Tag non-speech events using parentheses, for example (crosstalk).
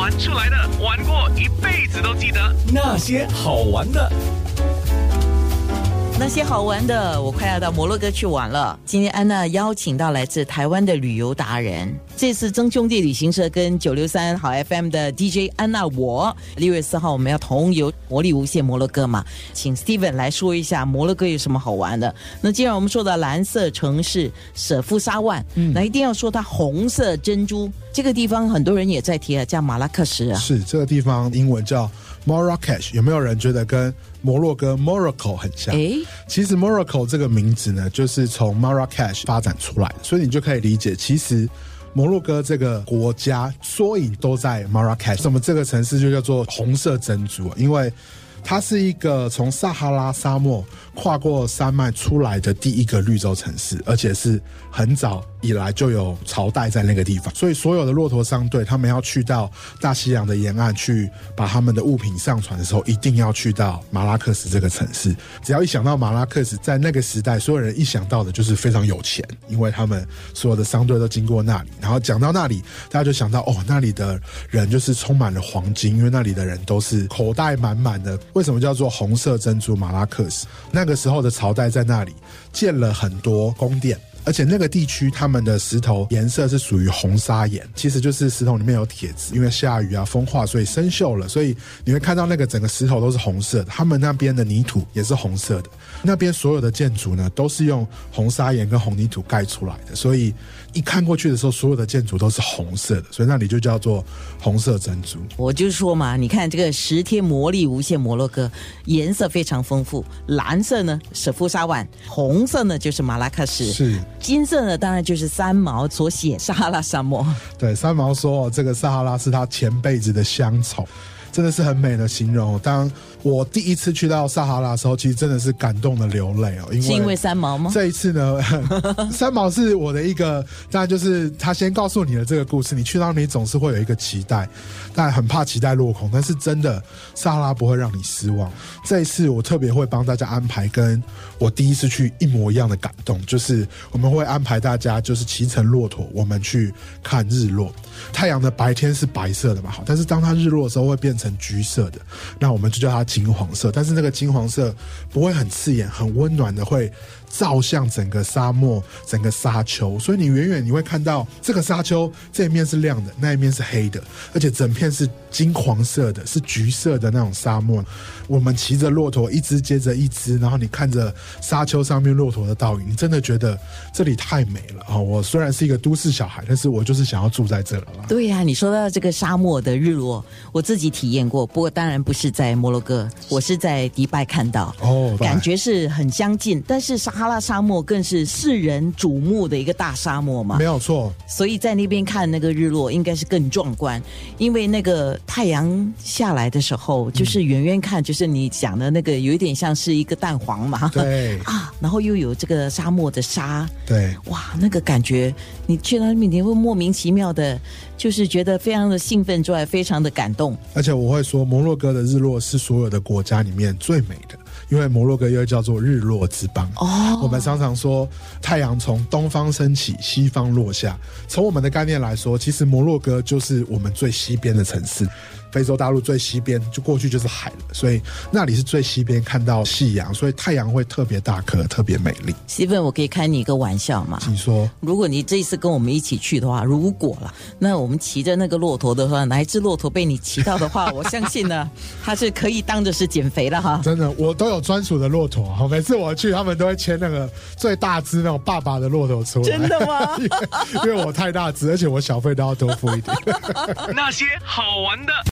玩出来的，玩过一辈子都记得那些好玩的。那些好玩的，我快要到摩洛哥去玩了。今天安娜邀请到来自台湾的旅游达人，这次曾兄弟旅行社跟九六三好 FM 的 DJ 安娜，我六月四号我们要同游魔力无限摩洛哥嘛，请 Steven 来说一下摩洛哥有什么好玩的。那既然我们说到蓝色城市舍夫沙万，那一定要说它红色珍珠这个地方，很多人也在提啊，叫马拉克什啊。是这个地方英文叫 Marrakesh，有没有人觉得跟摩洛哥 Morocco 很像？诶，其实 Morocco 这个名字呢，就是从 Marrakesh 发展出来的，所以你就可以理解，其实摩洛哥这个国家缩影都在 Marrakesh。那么这个城市就叫做红色珍珠，因为它是一个从撒哈拉沙漠跨过山脉出来的第一个绿洲城市，而且是很早以来就有朝代在那个地方，所以所有的骆驼商队他们要去到大西洋的沿岸去把他们的物品上船的时候，一定要去到马拉克斯这个城市。只要一想到马拉克斯，在那个时代，所有人一想到的就是非常有钱，因为他们所有的商队都经过那里。然后讲到那里，大家就想到哦，那里的人就是充满了黄金，因为那里的人都是口袋满满的。为什么叫做红色珍珠马拉克斯？那个时候的朝代在那里建了很多宫殿。而且那个地区他们的石头颜色是属于红砂岩，其实就是石头里面有铁质，因为下雨啊风化，所以生锈了，所以你会看到那个整个石头都是红色的。他们那边的泥土也是红色的，那边所有的建筑呢都是用红砂岩跟红泥土盖出来的，所以一看过去的时候，所有的建筑都是红色的，所以那里就叫做红色珍珠。我就说嘛，你看这个十天魔力无限摩洛哥，颜色非常丰富。蓝色呢，是夫沙万；红色呢，就是马拉喀什；是金色的，当然就是三毛所写撒哈拉沙漠。对，三毛说，这个撒哈拉是他前辈子的乡愁，真的是很美的形容。当我第一次去到撒哈拉的时候，其实真的是感动的流泪哦，因为是因为三毛吗？这一次呢，(laughs) 三毛是我的一个，当然就是他先告诉你的这个故事，你去到你总是会有一个期待，但很怕期待落空。但是真的，撒哈拉不会让你失望。这一次我特别会帮大家安排跟我第一次去一模一样的感动，就是我们会安排大家就是骑乘骆驼，我们去看日落。太阳的白天是白色的嘛，好，但是当它日落的时候会变成橘色的，那我们就叫它金黄色。但是那个金黄色不会很刺眼，很温暖的会。照向整个沙漠、整个沙丘，所以你远远你会看到这个沙丘这一面是亮的，那一面是黑的，而且整片是金黄色的，是橘色的那种沙漠。我们骑着骆驼一只接着一只，然后你看着沙丘上面骆驼的倒影，你真的觉得这里太美了啊！我虽然是一个都市小孩，但是我就是想要住在这了。对呀，你说到这个沙漠的日落，我自己体验过，不过当然不是在摩洛哥，我是在迪拜看到，哦，感觉是很相近，但是沙。哈拉沙漠更是世人瞩目的一个大沙漠嘛，没有错。所以在那边看那个日落应该是更壮观，因为那个太阳下来的时候，就是远远看，就是你讲的那个有一点像是一个蛋黄嘛，对 (laughs) 啊，然后又有这个沙漠的沙，对，哇，那个感觉，你去到那边你会莫名其妙的，就是觉得非常的兴奋之外，非常的感动。而且我会说，摩洛哥的日落是所有的国家里面最美的。因为摩洛哥又叫做日落之邦哦，我们常常说太阳从东方升起，西方落下。从我们的概念来说，其实摩洛哥就是我们最西边的城市。非洲大陆最西边就过去就是海了，所以那里是最西边看到夕阳，所以太阳会特别大颗，特别美丽。西芬，我可以开你一个玩笑吗？请说。如果你这一次跟我们一起去的话，如果了，那我们骑着那个骆驼的话，哪一只骆驼被你骑到的话，我相信呢，(laughs) 它是可以当着是减肥的哈。真的，我都有专属的骆驼，好，每次我去，他们都会牵那个最大只那种爸爸的骆驼出来。真的吗？(laughs) 因为我太大只，而且我小费都要多付一点。(laughs) 那些好玩的。